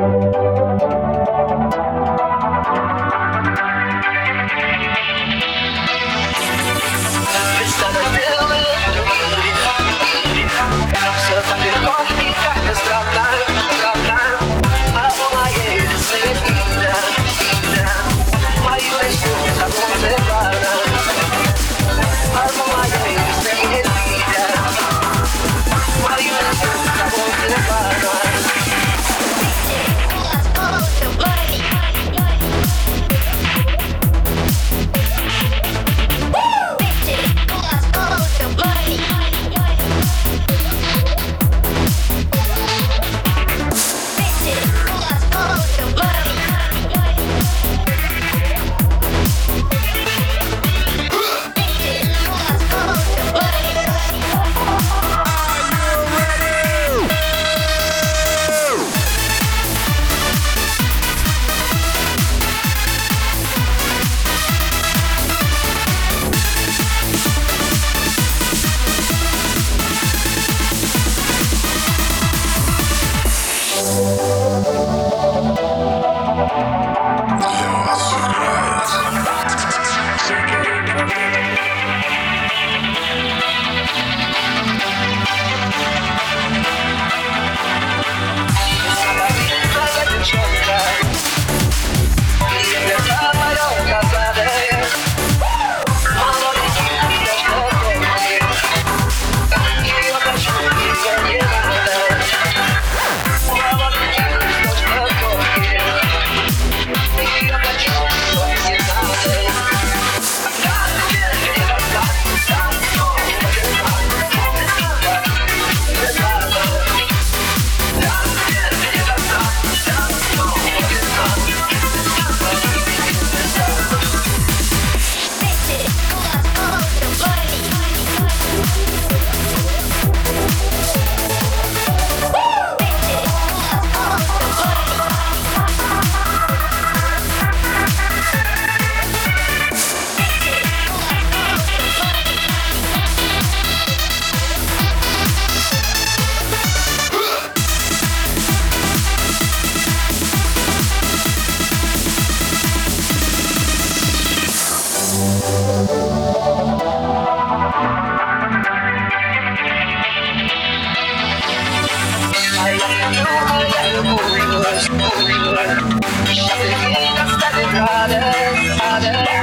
Shut it in,